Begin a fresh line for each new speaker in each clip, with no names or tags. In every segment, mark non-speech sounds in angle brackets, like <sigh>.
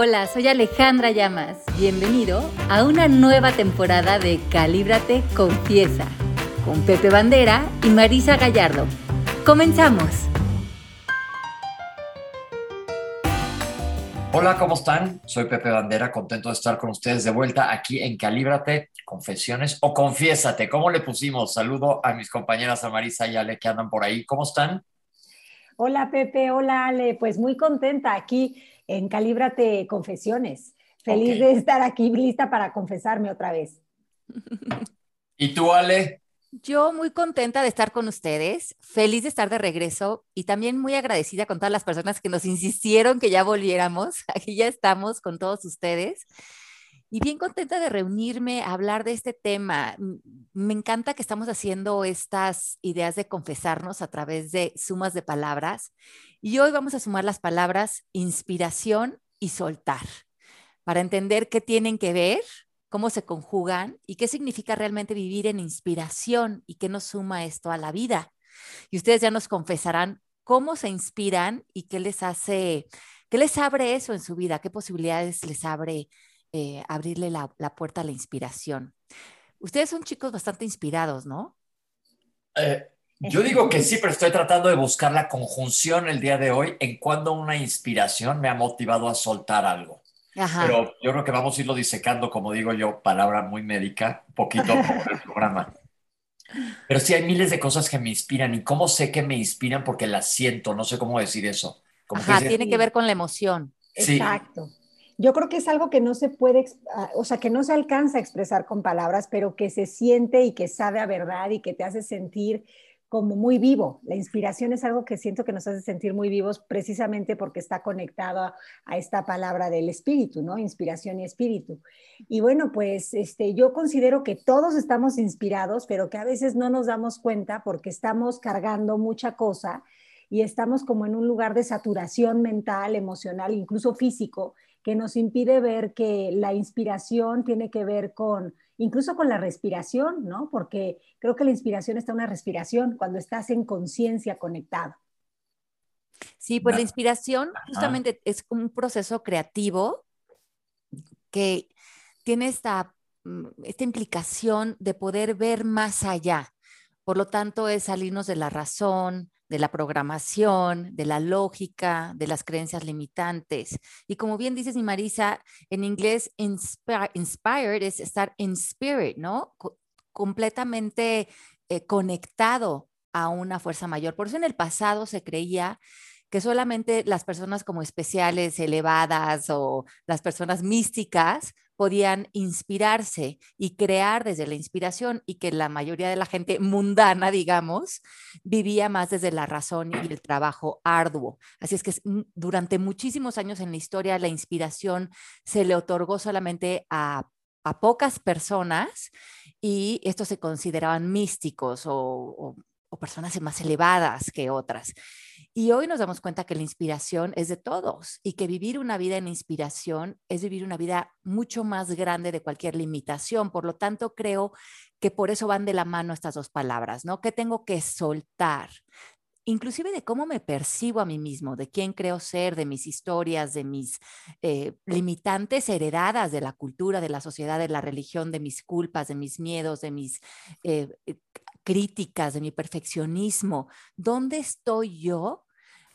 Hola, soy Alejandra Llamas. Bienvenido a una nueva temporada de Calíbrate Confiesa con Pepe Bandera y Marisa Gallardo. ¡Comenzamos!
Hola, ¿cómo están? Soy Pepe Bandera, contento de estar con ustedes de vuelta aquí en Calíbrate, Confesiones o Confiésate. ¿Cómo le pusimos? Saludo a mis compañeras a Marisa y Ale que andan por ahí. ¿Cómo están?
Hola Pepe, hola Ale, pues muy contenta aquí en Calíbrate Confesiones. Feliz de estar aquí, lista para confesarme otra vez.
¿Y tú, Ale?
Yo muy contenta de estar con ustedes, feliz de estar de regreso y también muy agradecida con todas las personas que nos insistieron que ya volviéramos. <laughs> Aquí ya estamos con todos ustedes y bien contenta de reunirme a hablar de este tema. Me encanta que estamos haciendo estas ideas de confesarnos a través de sumas de palabras y hoy vamos a sumar las palabras inspiración y soltar para entender qué tienen que ver, cómo se conjugan y qué significa realmente vivir en inspiración y qué nos suma esto a la vida. Y ustedes ya nos confesarán cómo se inspiran y qué les hace, qué les abre eso en su vida, qué posibilidades les abre eh, abrirle la, puerta a la inspiración. Ustedes son chicos bastante inspirados, ¿no?
Eh, yo digo que sí, pero estoy tratando de buscar la conjunción el día de hoy en cuando una inspiración me ha motivado a soltar algo. Pero yo creo que vamos a irlo disecando, como digo yo, palabra muy médica, un poquito por el programa. Pero sí hay miles de cosas que me inspiran y cómo sé que me inspiran porque las siento, no sé cómo decir eso.
Ajá, tiene que ver con la emoción.
Exacto. Yo creo que es algo que no se puede, ah, o sea, que no se alcanza a expresar con palabras, pero que se siente y que sabe a verdad y que te hace sentir como muy vivo. La inspiración es algo que siento que nos hace sentir muy vivos precisamente porque está conectado a, esta palabra del espíritu, ¿no? Inspiración y espíritu. Y bueno, pues este, yo considero que todos estamos inspirados, pero que a veces no nos damos cuenta porque estamos cargando mucha cosa y estamos como en un lugar de saturación mental, emocional, incluso físico, que nos impide ver que la inspiración tiene que ver con, incluso con la respiración, ¿no? Porque creo que la inspiración está en una respiración cuando estás en conciencia conectado.
Sí, pues la inspiración justamente es un proceso creativo que tiene esta, mm, esta implicación de poder ver más allá. Por lo tanto, es salirnos de la razón, de la programación, de la lógica, de las creencias limitantes. Y como bien dices, mi Marisa, en inglés, inspired es estar in spirit, ¿no? completamente eh, conectado a una fuerza mayor. Por eso en el pasado se creía que solamente las personas como especiales, elevadas o las personas místicas podían inspirarse y crear desde la inspiración y que la mayoría de la gente mundana, digamos, vivía más desde la razón y el trabajo arduo. Así es que durante muchísimos años en la historia la inspiración se le otorgó solamente a, pocas personas y estos se consideraban místicos o personas más elevadas que otras. Y hoy nos damos cuenta que la inspiración es de todos y que vivir una vida en inspiración es vivir una vida mucho más grande de cualquier limitación. Por lo tanto, creo que por eso van de la mano estas dos palabras, ¿no? Que tengo que soltar, inclusive de cómo me percibo a mí mismo, de quién creo ser, de mis historias, de mis eh, limitantes heredadas de la cultura, de la sociedad, de la religión, de mis culpas, de mis miedos, de mis eh, eh, críticas, de mi perfeccionismo. ¿Dónde estoy yo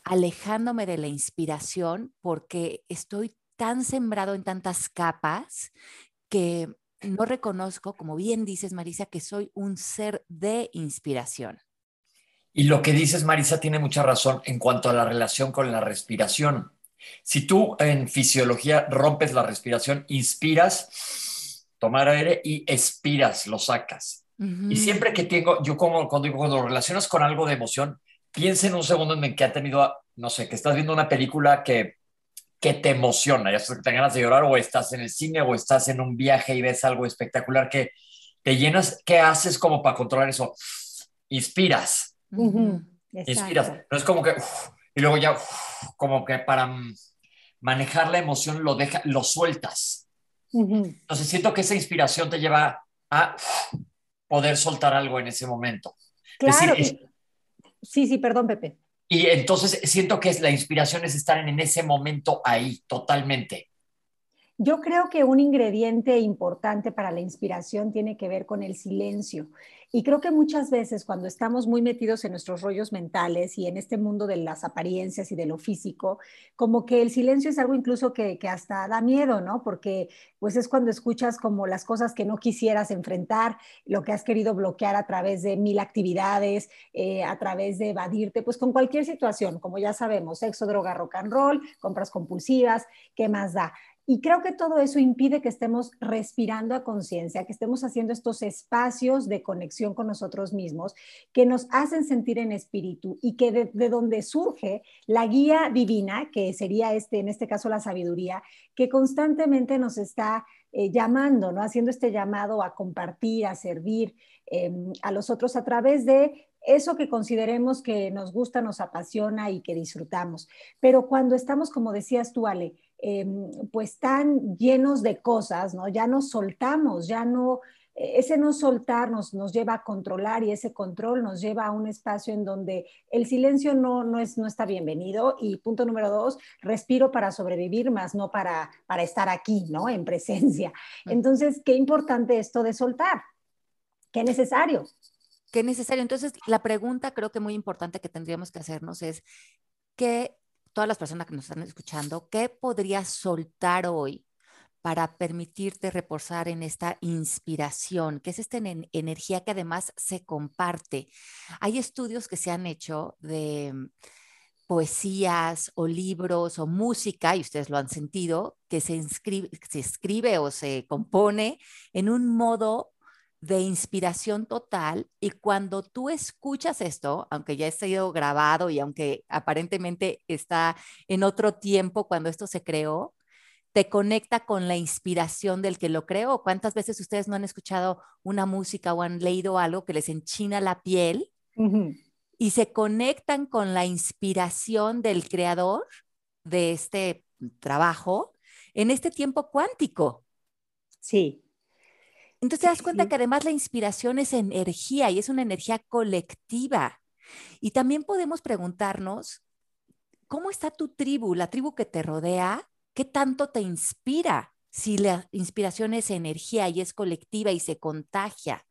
alejándome de la inspiración porque estoy tan sembrado en tantas capas que no reconozco, como bien dices, Marisa, que soy un ser de inspiración.
Y lo que dices, Marisa, tiene mucha razón en cuanto a la relación con la respiración. Si tú en fisiología rompes la respiración, inspiras, tomar aire y expiras, lo sacas. Y siempre que tengo, yo como cuando, cuando lo relacionas con algo de emoción, piensa en un segundo en que ha tenido, no sé, que estás viendo una película que, que te emociona, ya sea que te ganas de llorar o estás en el cine o estás en un viaje y ves algo espectacular que te llenas, ¿qué haces como para controlar eso? Inspiras. Inspiras. No es como que, y luego ya, como que para manejar la emoción lo, deja, lo sueltas. Entonces siento que esa inspiración te lleva a poder soltar algo en ese momento.
Claro. Sí, sí, perdón, Pepe.
Y entonces siento que es, la inspiración es estar en ese momento ahí, totalmente.
Yo creo que un ingrediente importante para la inspiración tiene que ver con el silencio. Y creo que muchas veces cuando estamos muy metidos en nuestros rollos mentales y en este mundo de las apariencias y de lo físico, como que el silencio es algo incluso que, hasta da miedo, ¿no? Porque pues es cuando escuchas como las cosas que no quisieras enfrentar, lo que has querido bloquear a través de mil actividades, eh, a través de evadirte, pues con cualquier situación, como ya sabemos, sexo, droga, rock and roll, compras compulsivas, ¿qué más da? Y creo que todo eso impide que estemos respirando a conciencia, que estemos haciendo estos espacios de conexión con nosotros mismos, que nos hacen sentir en espíritu y que de, donde surge la guía divina, que sería este, en este caso la sabiduría, que constantemente nos está eh, llamando, ¿no? Haciendo este llamado a compartir, a servir em, a los otros a través de eso que consideremos que nos gusta, nos apasiona y que disfrutamos. Pero cuando estamos, como decías tú, Ale, Em, pues tan llenos de cosas, ¿no? Ya nos soltamos, ya no, e-, ese no soltar nos, nos lleva a controlar y ese control nos lleva a un espacio en donde el silencio no, no, es, no está bienvenido. Y punto número dos, respiro para sobrevivir más, no para, para estar aquí, ¿no? En presencia. Entonces, qué importante esto de soltar, qué necesario.
Qué necesario. Entonces, la pregunta creo que muy importante que tendríamos que hacernos es, ¿qué todas las personas que nos están escuchando, ¿qué podrías soltar hoy para permitirte reposar en esta inspiración, que es esta energía que además se comparte? Hay estudios que se han hecho de mm, poesías o libros o música, y ustedes lo han sentido, que se, se escribe o se compone en un modo de inspiración total y cuando tú escuchas esto, aunque ya ha sido grabado y aunque aparentemente está en otro tiempo cuando esto se creó, te conecta con la inspiración del que lo creó. ¿Cuántas veces ustedes no han escuchado una música o han leído algo que les enchina la piel y se conectan con la inspiración del creador de este trabajo en este tiempo cuántico?
Sí,
entonces te das cuenta que además la inspiración es energía y es una energía colectiva. Y también podemos preguntarnos, ¿cómo está tu tribu, la tribu que te rodea? ¿Qué tanto te inspira? Si la inspiración es energía y es colectiva y se contagia.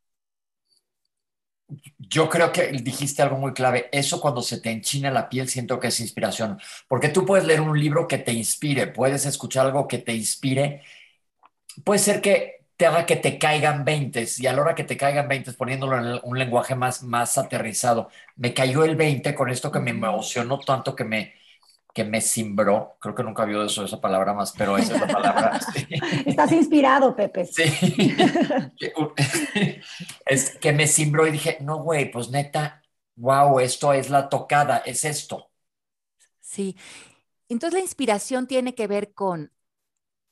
Yo creo que dijiste algo muy clave. Eso cuando se te enchina la piel siento que es inspiración. Porque tú puedes leer un libro que te inspire, puedes escuchar algo que te inspire. Puede ser que te haga que te caigan 20 y a la hora que te caigan 20 poniéndolo en un lenguaje más, más aterrizado, me cayó el 20 con esto que me emocionó tanto que me, que me cimbró, creo que nunca había eso, esa palabra más, pero esa es la palabra. <laughs>
Estás inspirado, Pepe.
Sí. <laughs> es que me cimbró y dije, no, güey, pues neta, wow, esto es la tocada, es esto.
Sí. Entonces la inspiración tiene que ver con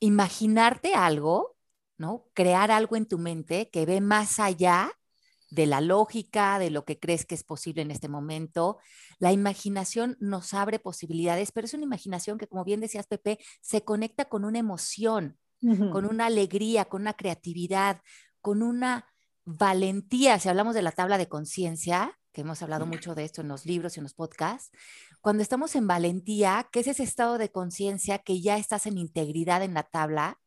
imaginarte algo Crear algo en tu mente que ve más allá de la lógica, de lo que crees que es posible en este momento. La imaginación nos abre posibilidades, pero es una imaginación que, como bien decías, Pepe, se conecta con una emoción, con una alegría, con una creatividad, con una valentía. Si hablamos de la tabla de conciencia, que hemos hablado mucho de esto en los libros y en los podcasts, cuando estamos en valentía, que es ese estado de conciencia que ya estás en integridad en la tabla,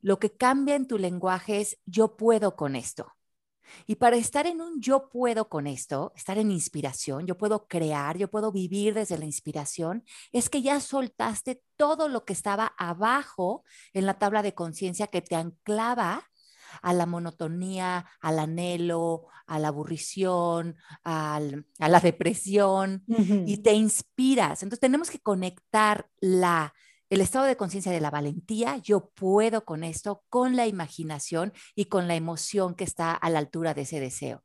lo que cambia en tu lenguaje es yo puedo con esto. Y para estar en un yo puedo con esto, estar en inspiración, yo puedo crear, yo puedo vivir desde la inspiración, es que ya soltaste todo lo que estaba abajo en la tabla de conciencia que te anclaba a la monotonía, al anhelo, a la aburrición, a la <laughs> depresión y te inspiras. Entonces tenemos que conectar la el estado de conciencia de la valentía, yo puedo con esto, con la imaginación y con la emoción que está a la altura de ese deseo.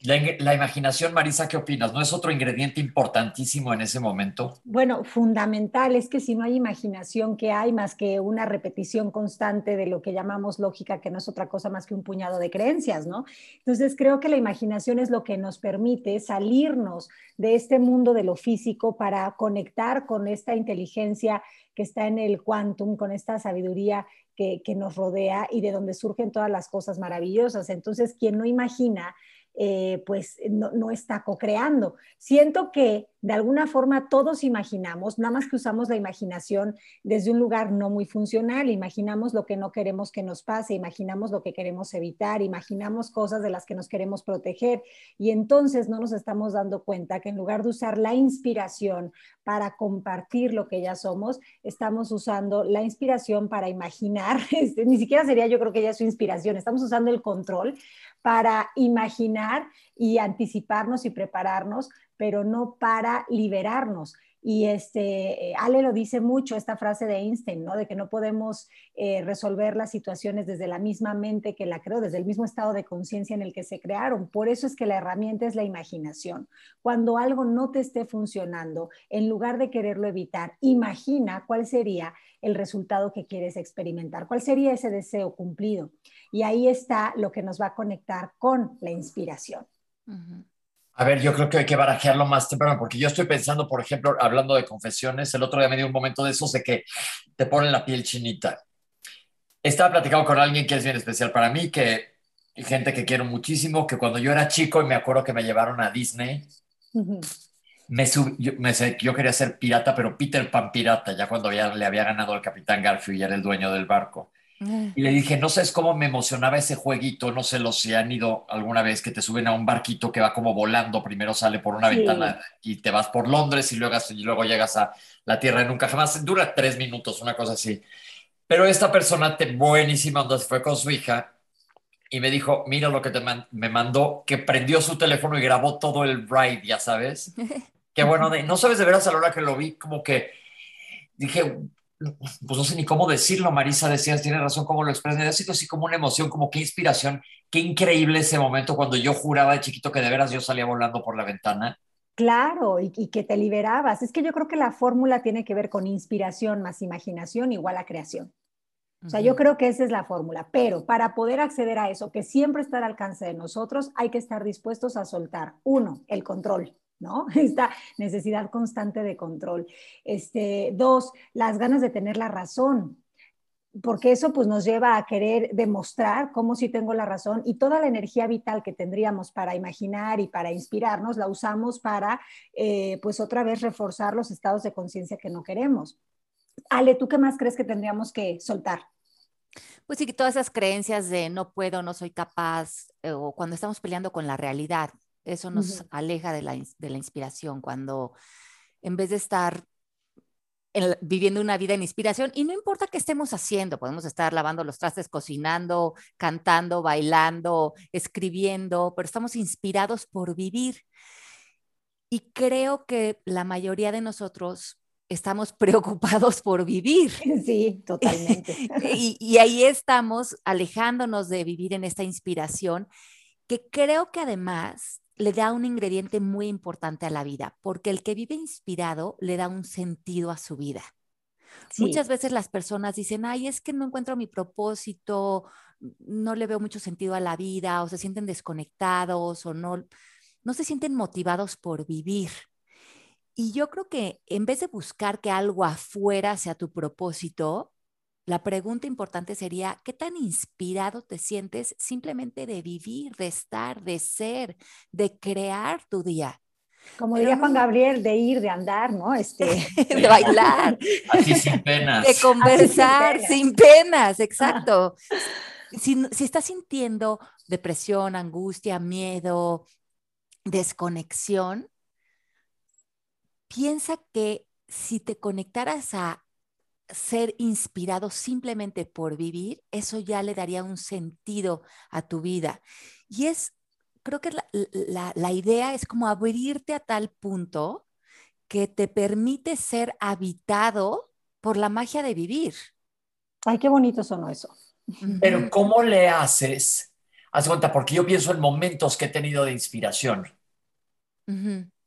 La, imaginación, Marisa, ¿qué opinas? ¿No es otro ingrediente importantísimo en ese momento?
Bueno, fundamental. Es que si no hay imaginación, ¿qué hay más que una repetición constante de lo que llamamos lógica, que no es otra cosa más que un puñado de creencias, ¿no? Entonces, creo que la imaginación es lo que nos permite salirnos de este mundo de lo físico para conectar con esta inteligencia que está en el quantum, con esta sabiduría que, que nos rodea y de donde surgen todas las cosas maravillosas. Entonces, quien no imagina, eh, pues no, está co-creando. Siento que de alguna forma todos imaginamos, nada más que usamos la imaginación desde un lugar no muy funcional, imaginamos lo que no queremos que nos pase, imaginamos lo que queremos evitar, imaginamos cosas de las que nos queremos proteger y entonces no nos estamos dando cuenta que en lugar de usar la inspiración para compartir lo que ya somos, estamos usando la inspiración para imaginar, <laughs> este, ni siquiera sería yo creo que ya su inspiración, estamos usando el control para imaginar y anticiparnos y prepararnos, pero no para liberarnos. Y este, Ale lo dice mucho, esta frase de Einstein, ¿no? De que no podemos eh, resolver las situaciones desde la misma mente que la creó, desde el mismo estado de conciencia en el que se crearon. Por eso es que la herramienta es la imaginación. Cuando algo no te esté funcionando, en lugar de quererlo evitar, imagina cuál sería el resultado que quieres experimentar, cuál sería ese deseo cumplido. Y ahí está lo que nos va a conectar con la inspiración.
A ver, yo creo que hay que barajearlo más temprano, porque yo estoy pensando, por ejemplo, hablando de confesiones, el otro día me dio un momento de esos de que te ponen la piel chinita. Estaba platicando con alguien que es bien especial para mí, que gente que quiero muchísimo, que cuando yo era chico y me acuerdo que me llevaron a Disney, me yo, yo, quería ser pirata, pero Peter Pan pirata, ya cuando le había ganado al Capitán Garfield y era el dueño del barco. Y le dije, no sabes cómo me emocionaba ese jueguito, no sé los si han ido alguna vez que te suben a un barquito que va como volando, primero sale por una ventana y te vas por Londres y luego, y luego llegas a la Tierra de Nunca Jamás, dura tres minutos, una cosa así. Pero esta persona te, buenísima onda fue con su hija y me dijo, mira lo que te me mandó, que prendió su teléfono y grabó todo el ride, ya sabes. <laughs> Qué bueno, de, no sabes de veras a la hora que lo vi, como que dije, pues no sé ni cómo decirlo, Marisa, decías, tiene razón cómo lo expresas, sido así como una emoción, como qué inspiración, qué increíble ese momento cuando yo juraba de chiquito que de veras yo salía volando por la ventana.
Claro, y, que te liberabas. Es que yo creo que la fórmula tiene que ver con inspiración más imaginación igual a creación. O sea, yo creo que esa es la fórmula, pero para poder acceder a eso, que siempre está al alcance de nosotros, hay que estar dispuestos a soltar, uno, el control. ¿No? <laughs> Esta necesidad constante de control. Este, dos, las ganas de tener la razón, porque eso pues nos lleva a querer demostrar cómo sí tengo la razón y toda la energía vital que tendríamos para imaginar y para inspirarnos la usamos para eh, pues otra vez reforzar los estados de conciencia que no queremos. Ale, ¿tú qué más crees que tendríamos que soltar?
Pues sí, todas esas creencias de no puedo, no soy capaz, eh, o cuando estamos peleando con la realidad, eso nos aleja de la, inspiración cuando en vez de estar viviendo una vida en inspiración, y no importa qué estemos haciendo, podemos estar lavando los trastes, cocinando, cantando, bailando, escribiendo, pero estamos inspirados por vivir. Y creo que la mayoría de nosotros estamos <laughs> preocupados por vivir. <laughs>
Sí, totalmente. <laughs>
y, y, ahí estamos alejándonos de vivir en esta inspiración, que creo que además le da un ingrediente muy importante a la vida, porque el que vive inspirado le da un sentido a su vida. Muchas veces las personas dicen, ay, es que no encuentro mi propósito, no le veo mucho sentido a la vida, o se sienten desconectados, o no, no se sienten motivados por vivir. Y yo creo que en vez de buscar que algo afuera sea tu propósito, la pregunta importante sería, ¿qué tan inspirado te sientes simplemente de vivir, de estar, de ser, de crear tu día?
Como diría Juan Gabriel, de ir, de andar, ¿no? Este... <laughs> <laughs>
de bailar.
Así sin penas.
De conversar sin penas, exacto. Si, si estás sintiendo depresión, angustia, miedo, desconexión, piensa que si te conectaras a ser inspirado simplemente por vivir, eso ya le daría un sentido a tu vida. Y es, creo que la, idea es como abrirte a tal punto que te permite ser habitado por la magia de vivir.
Ay, qué bonito sonó eso.
Pero ¿cómo le haces? Haz cuenta, porque yo pienso en momentos que he tenido de inspiración.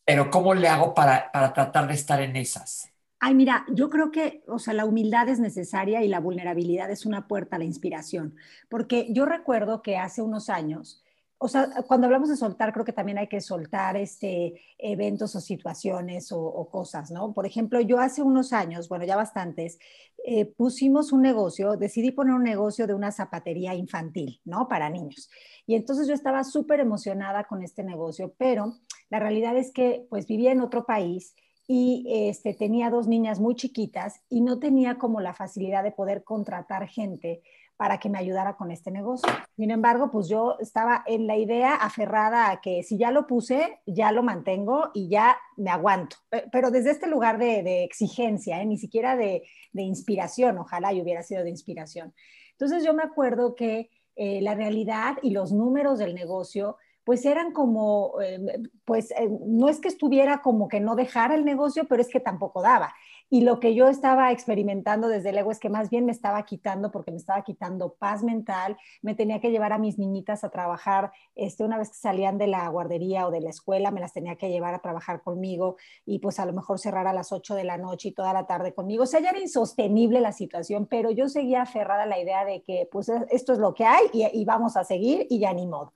Pero ¿cómo le hago para, para tratar de estar en esas?
Ay, mira, yo creo que, o sea, la humildad es necesaria y la vulnerabilidad es una puerta a la inspiración, porque yo recuerdo que hace unos años, o sea, cuando hablamos de soltar, creo que también hay que soltar este, eventos o situaciones o, cosas, ¿no? Por ejemplo, yo hace unos años, bueno, ya bastantes, eh, pusimos un negocio, decidí poner un negocio de una zapatería infantil, ¿no? Para niños. Y entonces yo estaba súper emocionada con este negocio, pero La realidad es que pues vivía en otro país y este, tenía dos niñas muy chiquitas y no tenía como la facilidad de poder contratar gente para que me ayudara con este negocio. Sin embargo, pues yo estaba en la idea aferrada a que si ya lo puse, ya lo mantengo y ya me aguanto. Pero desde este lugar de, exigencia, ¿eh? ni siquiera de, inspiración, ojalá y hubiera sido de inspiración. Entonces yo me acuerdo que eh, la realidad y los números del negocio pues eran como, eh, pues no es que estuviera como que no dejara el negocio, pero es que tampoco daba. Y lo que yo estaba experimentando desde luego es que más bien me estaba quitando, porque me estaba quitando paz mental, me tenía que llevar a mis niñitas a trabajar, este, una vez que salían de la guardería o de la escuela, me las tenía que llevar a trabajar conmigo y pues a lo mejor cerrar a las 8 de la noche y toda la tarde conmigo. O sea, ya era insostenible la situación, pero yo seguía aferrada a la idea de que pues esto es lo que hay y, y vamos a seguir y ya ni modo.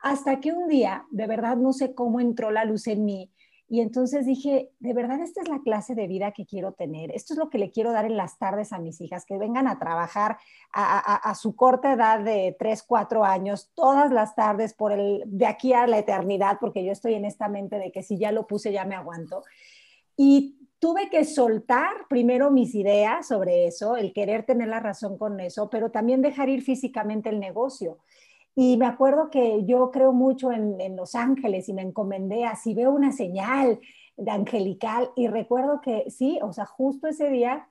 Hasta que un día, de verdad no sé cómo entró la luz en mí, y entonces dije, de verdad, esta es la clase de vida que quiero tener. Esto es lo que le quiero dar en las tardes a mis hijas, que vengan a trabajar a, su corta edad de 3, 4 años, todas las tardes, por el, de aquí a la eternidad, porque yo estoy en esta mente de que si ya lo puse, ya me aguanto. Y tuve que soltar primero mis ideas sobre eso, el querer tener la razón con eso, pero también dejar ir físicamente el negocio. Y me acuerdo que yo creo mucho en, Los Ángeles y me encomendé así, veo una señal de angelical y recuerdo que sí, o sea, justo ese día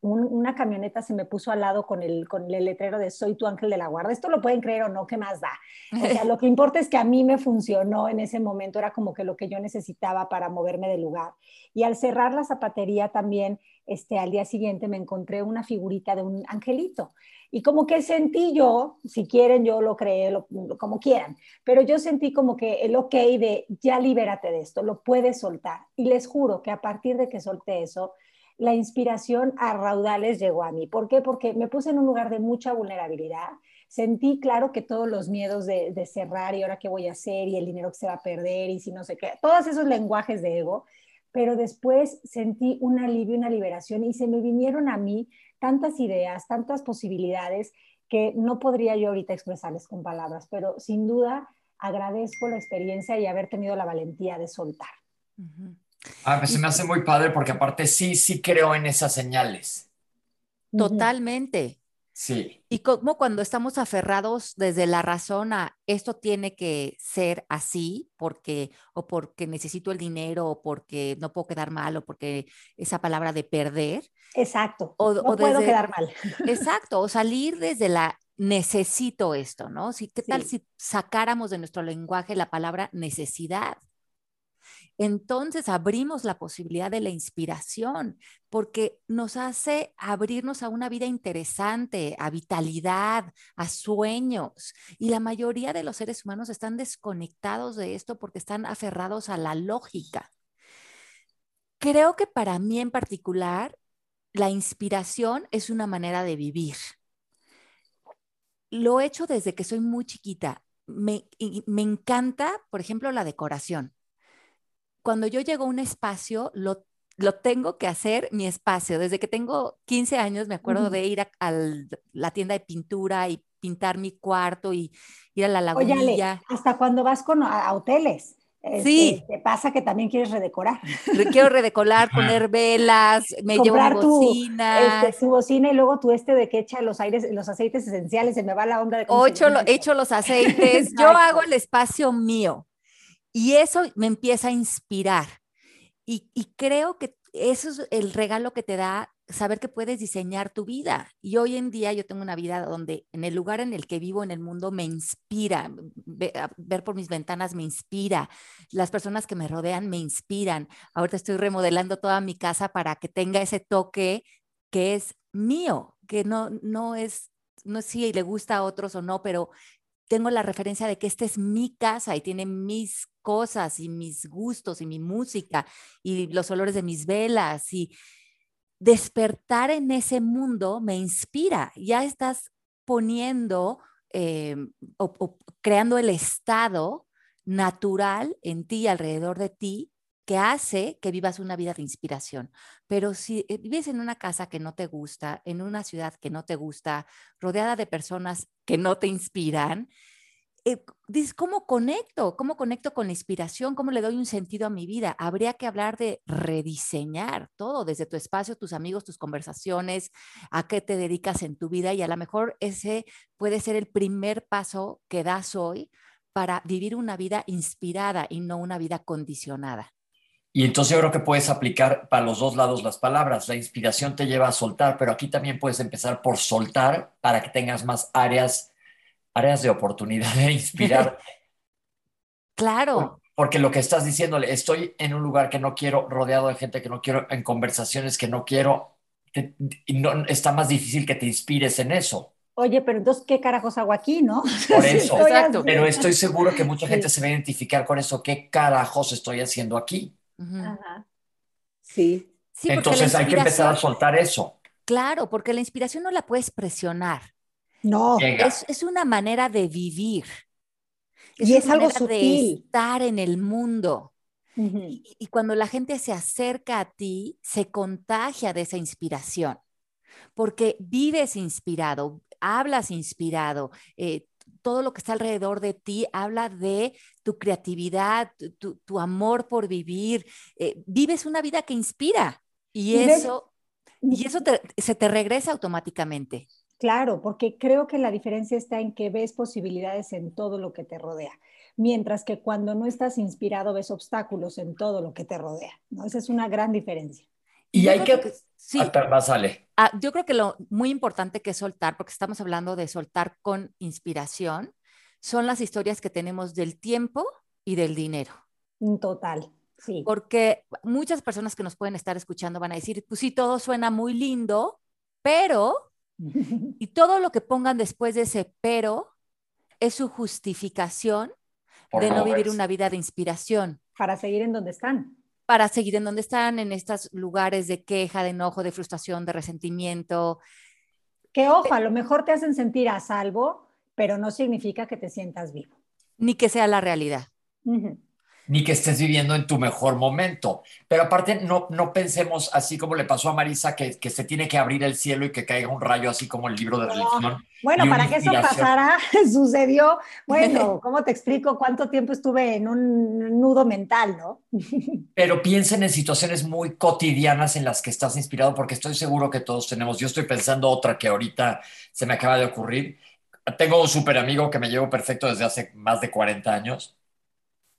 una camioneta se me puso al lado con el, con el letrero de Soy tu ángel de la guarda. Esto lo pueden creer o no, ¿qué más da? O sea, lo que importa es que a mí me funcionó en ese momento, era como que lo que yo necesitaba para moverme del lugar. Y al cerrar la zapatería también, este, al día siguiente me encontré una figurita de un angelito. Y como que sentí yo, si quieren yo lo creé, como quieran, pero yo sentí como que el ok de ya libérate de esto, lo puedes soltar. Y les juro que a partir de que solté eso, la inspiración a raudales llegó a mí. ¿Por qué? Porque me puse en un lugar de mucha vulnerabilidad. Sentí, claro, que todos los miedos de, de cerrar y ahora qué voy a hacer y el dinero que se va a perder y si no sé qué, todos esos lenguajes de ego, pero después sentí un alivio, una liberación y se me vinieron a mí tantas ideas, tantas posibilidades que no podría yo ahorita expresarles con palabras, pero sin duda agradezco la experiencia y haber tenido la valentía de soltar.
Ah, pues se me hace muy padre porque aparte sí, sí creo en esas señales.
Totalmente.
Sí.
Y como cuando estamos aferrados desde la razón a esto tiene que ser así, porque o porque necesito el dinero, o porque no puedo quedar mal, o porque esa palabra de perder.
Exacto. O, no puedo quedar mal. <laughs>
Exacto. O salir desde la necesito esto, ¿no? Si, ¿Qué tal si sacáramos de nuestro lenguaje la palabra necesidad? Entonces abrimos la posibilidad de la inspiración, porque nos hace abrirnos a una vida interesante, a vitalidad, a sueños. Y la mayoría de los seres humanos están desconectados de esto porque están aferrados a la lógica. Creo que para mí en particular, la inspiración es una manera de vivir. Lo he hecho desde que soy muy chiquita. Me, me encanta, por ejemplo, la decoración cuando yo llego a un espacio, lo, lo tengo que hacer mi espacio. Desde que tengo 15 años me acuerdo de ir a, la tienda de pintura y pintar mi cuarto y ir a la lagunilla.
hasta cuando vas con, a, hoteles.
Sí.
Este, te pasa que también quieres redecorar.
Quiero redecorar, poner velas, me llevo mi bocina.
Tu, este, bocina y luego tú este de que echa los aires, los aceites esenciales, se me va la onda de...
Ocho, lo, echo los aceites, <laughs> yo hago el espacio mío. Y eso me empieza a inspirar. Y, creo que eso es el regalo que te da saber que puedes diseñar tu vida. Y hoy en día yo tengo una vida donde en el lugar en el que vivo en el mundo me inspira, ver por mis ventanas me inspira, las personas que me rodean me inspiran. Ahorita estoy remodelando toda mi casa para que tenga ese toque que es mío, que no, no es, no sé si le gusta a otros o no, pero tengo la referencia de que esta es mi casa y tiene mis cosas y mis gustos y mi música y los olores de mis velas y despertar en ese mundo me inspira. Ya estás poniendo eh, o, creando el estado natural en ti, alrededor de ti, que hace que vivas una vida de inspiración. Pero si eh, vives en una casa que no te gusta, en una ciudad que no te gusta, rodeada de personas que no te inspiran, eh, ¿cómo conecto? ¿Cómo conecto con la inspiración? ¿Cómo le doy un sentido a mi vida? Habría que hablar de rediseñar todo, desde tu espacio, tus amigos, tus conversaciones, a qué te dedicas en tu vida y a lo mejor ese puede ser el primer paso que das hoy para vivir una vida inspirada y no una vida condicionada.
Y entonces yo creo que puedes aplicar para los dos lados las palabras. La inspiración te lleva a soltar, pero aquí también puedes empezar por soltar para que tengas más áreas, áreas de oportunidad de inspirar. <laughs>
claro.
Porque lo que estás diciéndole, estoy en un lugar que no quiero, rodeado de gente que no quiero, en conversaciones que no quiero, y no, está más difícil que te inspires en eso.
Oye, pero entonces, ¿qué carajos hago aquí, no? <laughs>
Por eso, Exacto. pero estoy seguro que mucha gente se va a identificar con eso. ¿Qué carajos estoy haciendo aquí?
Sí.
Entonces hay que empezar a soltar eso.
Claro, porque la inspiración no la puedes presionar.
No.
Es, una manera de vivir.
y es algo sutil.
de estar en el mundo. y, cuando la gente se acerca a ti, se contagia de esa inspiración, porque vives inspirado, hablas inspirado, eh, todo lo que está alrededor de ti habla de tu creatividad, tu, amor por vivir. Eh, vives una vida que inspira y, eso, y eso se te regresa automáticamente.
Claro, porque creo que la diferencia está en que ves posibilidades en todo lo que te rodea, mientras que cuando no estás inspirado ves obstáculos en todo lo que te rodea. ¿no? Esa es una gran diferencia.
Y hay que... Sí.
Ah, yo creo que lo muy importante que es soltar, porque estamos hablando de soltar con inspiración, son las historias que tenemos del tiempo y del dinero.
Total, sí.
Porque muchas personas que nos pueden estar escuchando van a decir, pues sí, todo suena muy lindo, pero, <laughs> y todo lo que pongan después de ese pero es su justificación de no vivir una vida de inspiración.
Para seguir en donde están
para seguir en donde están, en estos lugares de queja, de enojo, de frustración, de resentimiento.
Que ojo, a lo mejor te hacen sentir a salvo, pero no significa que te sientas vivo.
Ni que sea la realidad
ni que estés viviendo en tu mejor momento. Pero aparte, no, no pensemos así como le pasó a Marisa, que, que se tiene que abrir el cielo y que caiga un rayo, así como el libro de religión.
Bueno, para que eso pasara, <laughs> sucedió, bueno, <laughs> ¿cómo te explico cuánto tiempo estuve en un nudo mental, no? <laughs>
Pero piensen en situaciones muy cotidianas en las que estás inspirado, porque estoy seguro que todos tenemos. Yo estoy pensando otra que ahorita se me acaba de ocurrir. Tengo un súper amigo que me llevo perfecto desde hace más de 40 años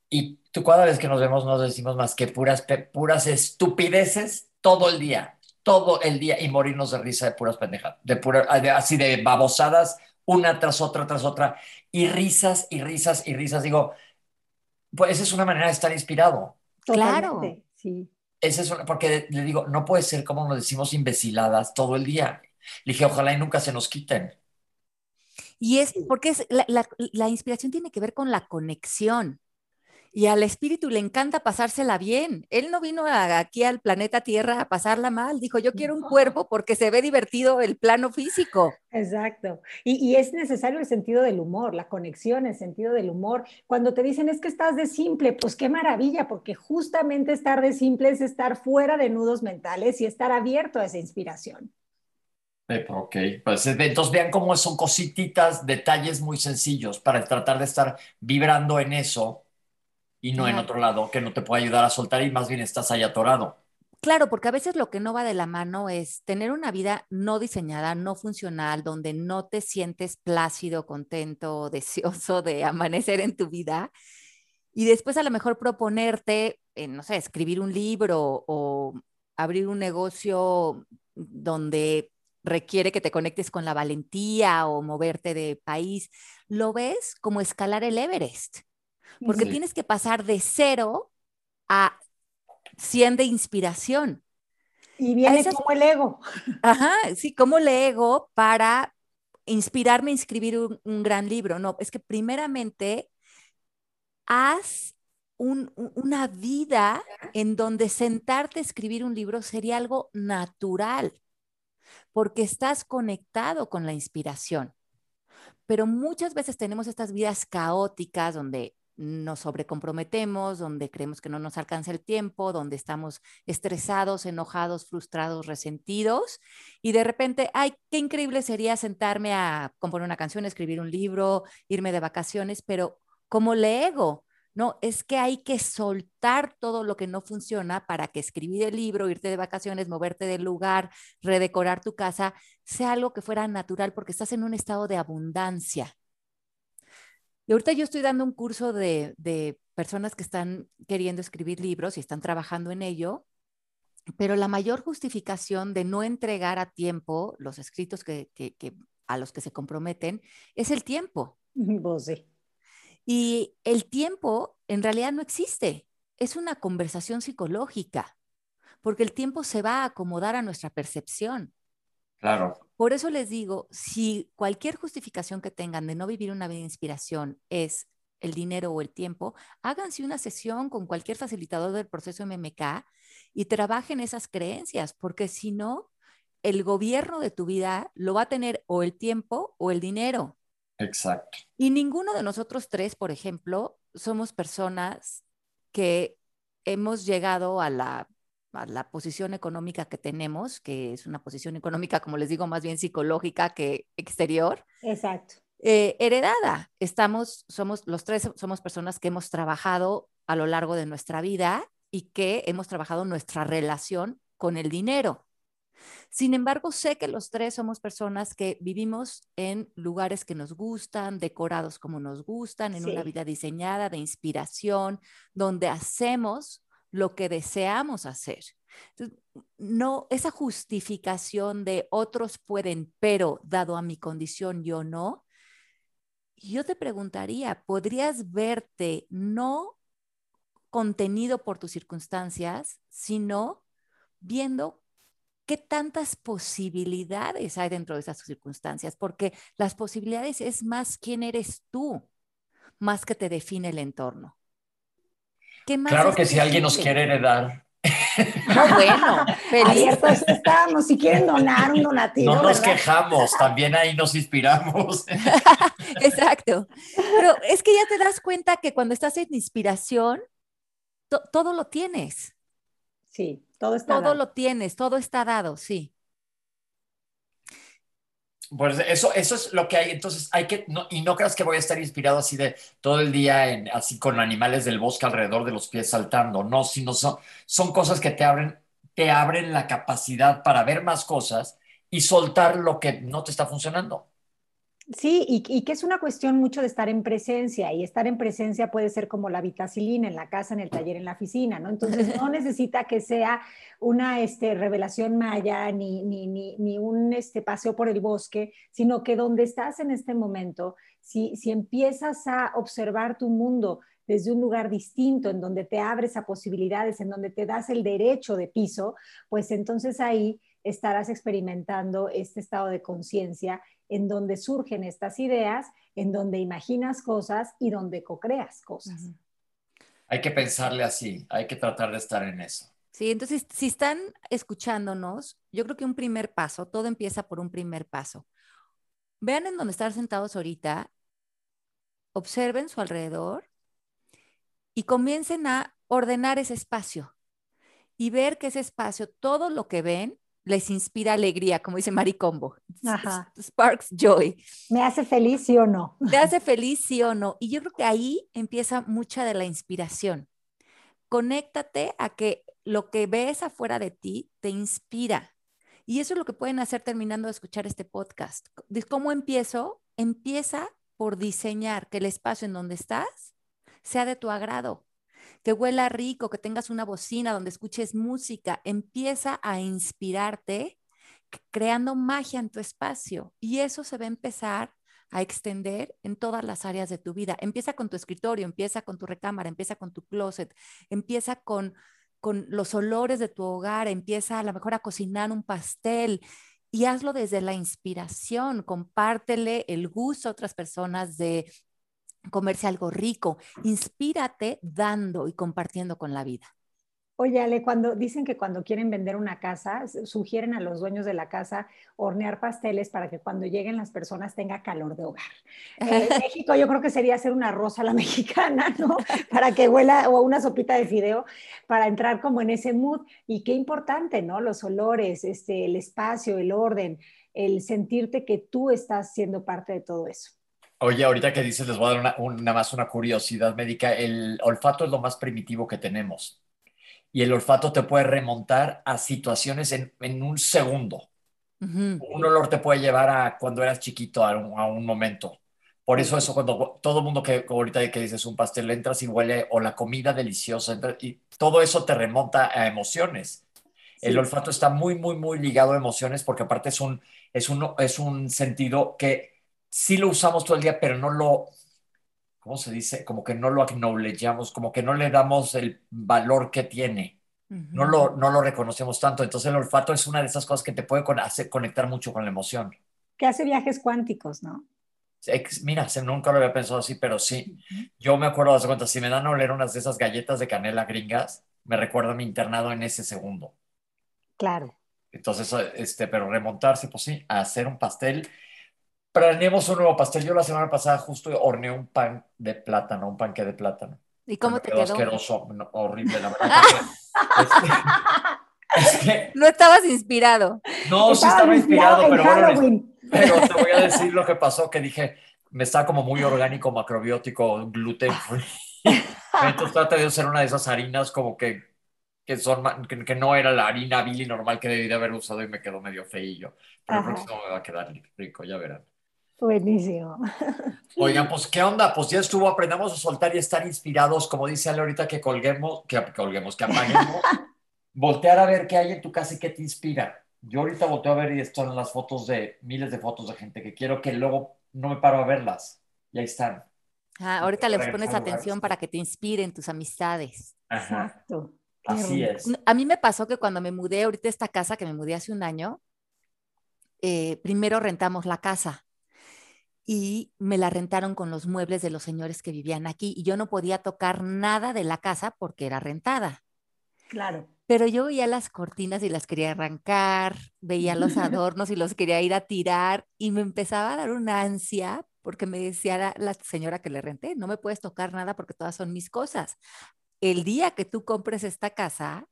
y tú cada vez que nos vemos nos decimos más que puras, puras estupideces todo el día, todo el día y morirnos de risa de puras pendejadas, de pura, así de babosadas, una tras otra, tras otra, y risas y risas y risas. Digo, pues esa es una manera de estar inspirado.
Claro.
Sí.
Esa es porque le digo, no puede ser como nos decimos imbeciladas todo el día. Le dije, ojalá y nunca se nos quiten.
Y es porque es, la, la inspiración tiene que ver con la conexión. Y al espíritu le encanta pasársela bien. Él no vino aquí al planeta Tierra a pasarla mal. Dijo, yo quiero un cuerpo porque se ve divertido el plano físico.
Exacto. Y, es necesario el sentido del humor, la conexión, el sentido del humor. Cuando te dicen es que estás de simple, pues qué maravilla, porque justamente estar de simple es estar fuera de nudos mentales y estar abierto a esa inspiración.
Ok, pues entonces vean cómo son cosititas, detalles muy sencillos para tratar de estar vibrando en eso y no en otro lado que no te pueda ayudar a soltar y más bien estás ahí atorado.
Claro, porque a veces lo que no va de la mano es tener una vida no diseñada, no funcional, donde no te sientes plácido, contento, <laughs> deseoso de amanecer en tu vida. Y después a lo mejor proponerte, eh, no sé, escribir un libro o abrir un negocio donde requiere que te conectes con la valentía o moverte de país, lo ves como escalar el Everest porque tienes que pasar de cero a 100 de inspiración.
Y viene como el ego.
Ajá, sí, como el ego para inspirarme a escribir un, gran libro. No, es que primeramente haz una vida en donde sentarte a escribir un libro sería algo natural, porque estás conectado con la inspiración. Pero muchas veces tenemos estas vidas caóticas donde nos sobrecomprometemos, donde creemos que no nos alcanza el tiempo, donde estamos estresados, enojados, frustrados, resentidos, y de repente, ay, qué increíble sería sentarme a componer una canción, escribir un libro, irme de vacaciones, pero como le ego, no, es que hay que soltar todo lo que no funciona para que escribir el libro, irte de vacaciones, moverte del lugar, redecorar tu casa, sea algo que fuera natural porque estás en un estado de abundancia. Y ahorita yo estoy dando un curso de, personas que están queriendo escribir libros y están trabajando en ello, pero la mayor justificación de no entregar a tiempo los escritos que, a los que se comprometen es el tiempo. <laughs>
Pues sí.
Y el tiempo en realidad no existe, es una conversación psicológica, porque el tiempo se va a acomodar a nuestra percepción.
Claro.
Por eso les digo, si cualquier justificación que tengan de no vivir una vida de inspiración es el dinero o el tiempo, háganse una sesión con cualquier facilitador del proceso MMK y trabajen esas creencias, porque si no, el gobierno de tu vida lo va a tener o el tiempo o el dinero.
Exacto.
Y ninguno de nosotros tres, por ejemplo, somos personas que hemos llegado a la, posición económica que tenemos, que es una posición económica, como les digo, más bien psicológica que exterior.
Exacto.
Eh, heredada. Estamos, somos los tres, somos personas que hemos trabajado a lo largo de nuestra vida y que hemos trabajado nuestra relación con el dinero. Sin embargo, sé que los tres somos personas que vivimos en lugares que nos gustan, decorados como nos gustan, en una vida diseñada de inspiración, donde hacemos lo que deseamos hacer. no, esa justificación de otros pueden, pero dado a mi condición yo no, yo te preguntaría, ¿podrías verte no contenido por tus circunstancias, sino viendo qué tantas posibilidades hay dentro de esas circunstancias, porque las posibilidades es más quién eres tú, más que te define el entorno.
Claro que si alguien nos quiere heredar.
No, bueno, <laughs>
abiertos estamos. Si quieren donar un donativo.
No nos quejamos, también ahí nos inspiramos. <laughs>
Exacto. Pero es que ya te das cuenta que cuando estás en inspiración, todo lo tienes.
Sí, todo está
Todo lo tienes, todo está dado, sí.
Pues eso, eso es lo que hay. Entonces hay que, y no creas que voy a estar inspirado así de todo el día, en, así con animales del bosque alrededor de los pies saltando. No, sino son, son cosas que te abren, te abren la capacidad para ver más cosas y soltar lo que no te está funcionando.
Sí, y, que es una cuestión mucho de estar en presencia, y estar en presencia puede ser como la vitacilina en la casa, en el taller, en la oficina, ¿no? Entonces no <laughs> necesita que sea una este, revelación maya ni, ni, ni, un este, paseo por el bosque, sino que donde estás en este momento, si, si empiezas a observar tu mundo desde un lugar distinto, en donde te abres a posibilidades, en donde te das el derecho de piso, pues entonces ahí estarás experimentando este estado de conciencia en donde surgen estas ideas, en donde imaginas cosas y donde co-creas cosas.
Hay que pensarle así, hay que tratar de estar en eso.
Sí, entonces, si están escuchándonos, yo creo que un primer paso, todo empieza por un primer paso. Vean en donde están sentados ahorita, observen su alrededor y comiencen a ordenar ese espacio y ver que ese espacio, todo lo que ven, les inspira alegría, como dice Maricombo. Ajá. Sparks joy.
¿Me hace feliz, sí o no?
¿Te hace feliz, sí o no? Y yo creo que ahí empieza mucha de la inspiración. Conéctate a que lo que ves afuera de ti te inspira. Y eso es lo que pueden hacer terminando de escuchar este podcast. ¿Cómo empiezo? Empieza por diseñar que el espacio en donde estás sea de tu agrado que huela rico, que tengas una bocina donde escuches música, empieza a inspirarte creando magia en tu espacio y eso se va a empezar a extender en todas las áreas de tu vida. Empieza con tu escritorio, empieza con tu recámara, empieza con tu closet, empieza con, con los olores de tu hogar, empieza a lo mejor a cocinar un pastel y hazlo desde la inspiración, compártele el gusto a otras personas de comerse algo rico. Inspírate dando y compartiendo con la vida.
Oye, Ale, cuando dicen que cuando quieren vender una casa, sugieren a los dueños de la casa hornear pasteles para que cuando lleguen las personas tenga calor de hogar. Eh, en <laughs> México yo creo que sería hacer una rosa a la <laughs> mexicana, ¿no? Para que huela, o una sopita de fideo, para entrar como en ese mood. Y qué importante, ¿no? Los olores, este, el espacio, el orden, el sentirte que tú estás siendo parte de todo eso.
Oye, ahorita que dices, les voy a dar una, una más una curiosidad médica. El olfato es lo más primitivo que tenemos y el olfato te puede remontar a situaciones en, en un segundo. Un olor te puede llevar a cuando eras chiquito, a un, a un momento. Por eso eso cuando todo el mundo que ahorita que dices un pastel entras y huele o la comida deliciosa y todo eso te remonta a emociones. El olfato está muy muy muy ligado a emociones porque aparte es un es un es un sentido que sí lo usamos todo el día, pero no lo ¿cómo se dice? Como que no lo acknowledgeamos, como que no le damos el valor que tiene. no, lo, no lo reconocemos tanto. Entonces el olfato es una de esas cosas que te puede hacer conectar mucho con la emoción.
Que hace viajes cuánticos, ¿no?
Mira, nunca lo había pensado así, pero sí. Yo me acuerdo, de cuenta, si me dan a oler unas de esas galletas de canela gringas, me recuerda a mi internado en ese segundo.
Claro.
Entonces, este, pero remontarse, pues sí, a hacer un pastel planeemos un nuevo pastel. Yo la semana pasada justo horneé un pan de plátano, un panque de plátano.
¿Y cómo te quedó?
asqueroso, horrible, la verdad.
no estabas inspirado.
No, sí estaba inspirado, pero bueno, pero te voy a decir lo que pasó, que dije, me está como muy orgánico, macrobiótico, gluten free. <laughs> Entonces trata de hacer una de esas harinas como que, que, son, que, no era la harina Billy normal que debí de haber usado y me quedó medio feillo. Pero el próximo me va a quedar rico, ya verán.
Buenísimo.
Oigan, pues, ¿qué onda? Pues ya estuvo, aprendamos a soltar y estar inspirados, como dice Ale ahorita, que colguemos, que colguemos, que apaguemos. voltear a ver qué hay en tu casa y qué te inspira. Yo ahorita volteo a ver y están las fotos de, miles de fotos de gente que quiero que luego no me paro a verlas. Y ahí están.
Ah, ahorita les pones atención para que te inspiren tus amistades.
Exacto.
Así es.
A mí me pasó que cuando me mudé ahorita a esta casa, que me mudé hace un año, eh, primero rentamos la casa y me la rentaron con los muebles de los señores que vivían aquí y yo no podía tocar nada de la casa porque era rentada.
Claro.
Pero yo veía las cortinas y las quería arrancar, veía los <laughs> adornos y los quería ir a tirar y me empezaba a dar una ansia porque me decía la, señora que le renté, no me puedes tocar nada porque todas son mis cosas. El día que tú compres esta casa,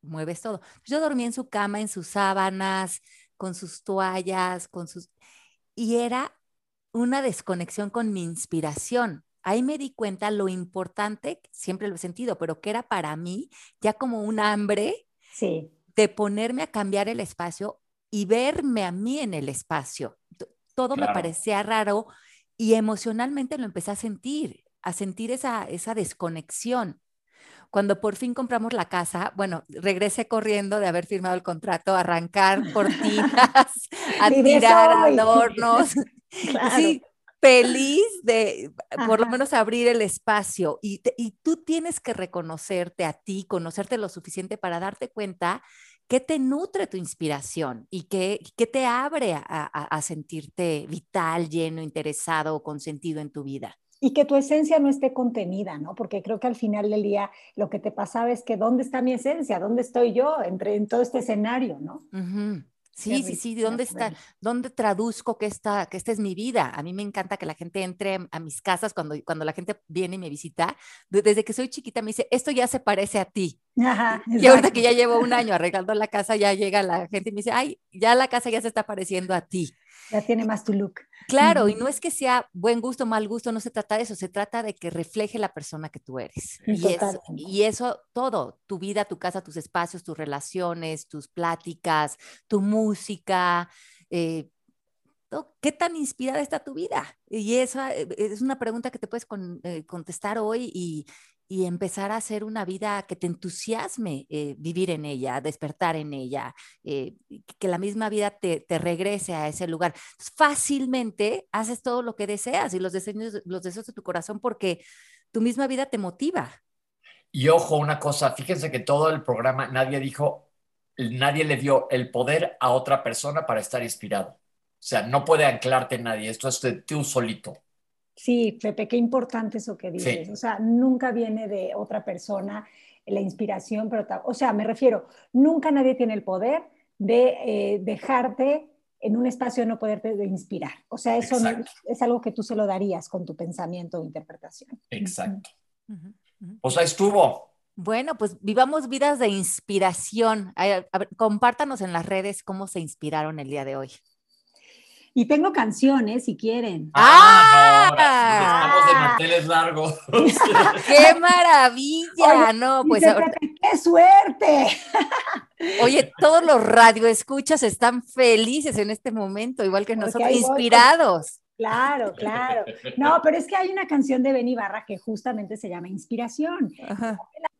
mueves todo. Yo dormí en su cama, en sus sábanas, con sus toallas, con sus... Y era una desconexión con mi inspiración. Ahí me di cuenta lo importante, siempre lo he sentido, pero que era para mí ya como un hambre de ponerme a cambiar el espacio y verme a mí en el espacio. Todo me parecía raro y emocionalmente lo empecé a sentir, a sentir esa, esa desconexión. Cuando por fin compramos la casa, bueno, regresé corriendo de haber firmado el contrato, a arrancar cortinas, <laughs> a tirar adornos. <laughs> Sí, feliz de por lo menos abrir el espacio y, y, tú tienes que reconocerte a ti, conocerte lo suficiente para darte cuenta que te nutre tu inspiración y que, que te abre a, a, sentirte vital, lleno, interesado o con sentido en tu vida.
Y que tu esencia no esté contenida, ¿no? Porque creo que al final del día lo que te pasaba es que ¿dónde está mi esencia? ¿Dónde estoy yo entre, en todo este escenario, ¿no?
Sí, sí, sí, ¿dónde está? ¿Dónde traduzco que esta, que esta es mi vida? A mí me encanta que la gente entre a mis casas cuando, cuando la gente viene y me visita. Desde que soy chiquita me dice, esto ya se parece a ti. <laughs> y ahorita que ya llevo un año arreglando la casa, ya llega la gente y me dice, ay, ya la casa ya se está pareciendo a ti.
Ya tiene más tu look.
Claro, y no es que sea buen gusto, mal gusto, no se trata de eso, se trata de que refleje la persona que tú eres. Y eso, y eso, todo, tu vida, tu casa, tus espacios, tus relaciones, tus pláticas, tu música, eh, ¿qué tan inspirada está tu vida? Y esa eh, es una pregunta que te puedes eh, contestar hoy y, y empezar a hacer una vida que te entusiasme eh, vivir en ella, despertar en ella, eh, que la misma vida te, regrese a ese lugar. Fácilmente haces todo lo que deseas y los deseos, los deseos de tu corazón porque tu misma vida te motiva.
Y ojo, una cosa, fíjense que todo el programa nadie dijo, nadie le dio el poder a otra persona para estar inspirado. O sea, no puede anclarte nadie, esto es de tú solito.
Sí, Pepe, qué importante eso que dices. O sea, nunca viene de otra persona. la inspiración, pero, o sea, me refiero, nunca nadie tiene el poder de eh, dejarte en un espacio no poderte inspirar. O sea, eso es algo que tú se lo darías con tu pensamiento o interpretación.
Exacto. O sea, estuvo.
Bueno, pues vivamos vidas de inspiración. compártanos en las redes cómo se inspiraron el día de hoy.
Y tengo canciones, si quieren.
¡Ah! estamos de manteles largos. <laughs>
¡Qué maravilla! no, pues
¡Qué suerte! <laughs>
Oye, todos los radioescuchas están felices en este momento, igual que nosotros, inspirados.
Claro, claro. No, pero es que hay una canción de Benny Barra que justamente se llama Inspiración.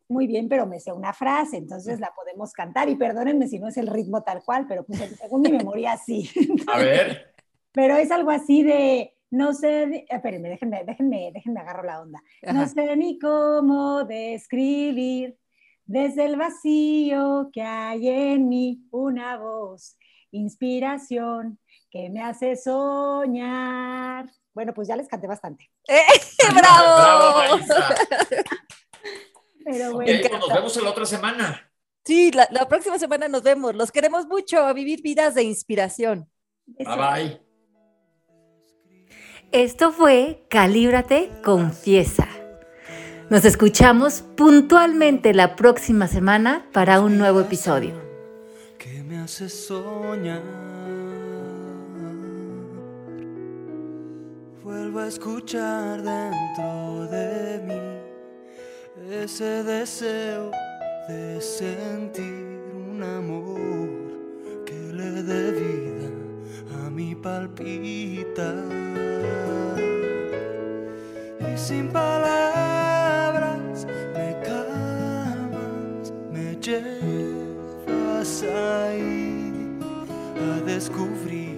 Muy bien, pero me sé una frase, entonces la podemos cantar. Y perdónenme si no es el ritmo tal cual, pero pues según mi memoria sí.
A ver.
Pero es algo así de, no sé, espérenme, déjenme, déjenme, déjenme agarro la onda. No sé ni cómo describir desde el vacío que hay en mí una voz, inspiración que me hace soñar. Bueno, pues ya les canté bastante. <laughs>
¡Eh, ¡Bravo!
Pero bueno. Pues nos vemos la otra semana.
Sí, la, la, próxima semana nos vemos. Los queremos mucho a vivir vidas de inspiración.
Bye bye.
Esto fue Calíbrate, confiesa. Nos escuchamos puntualmente la próxima semana para un nuevo episodio.
Que me hace soñar. Vuelvo a escuchar dentro de mí ese deseo de sentir un amor que le dé vida mi palpita. Y sin palabras me calmas, me llevas ahí a descubrir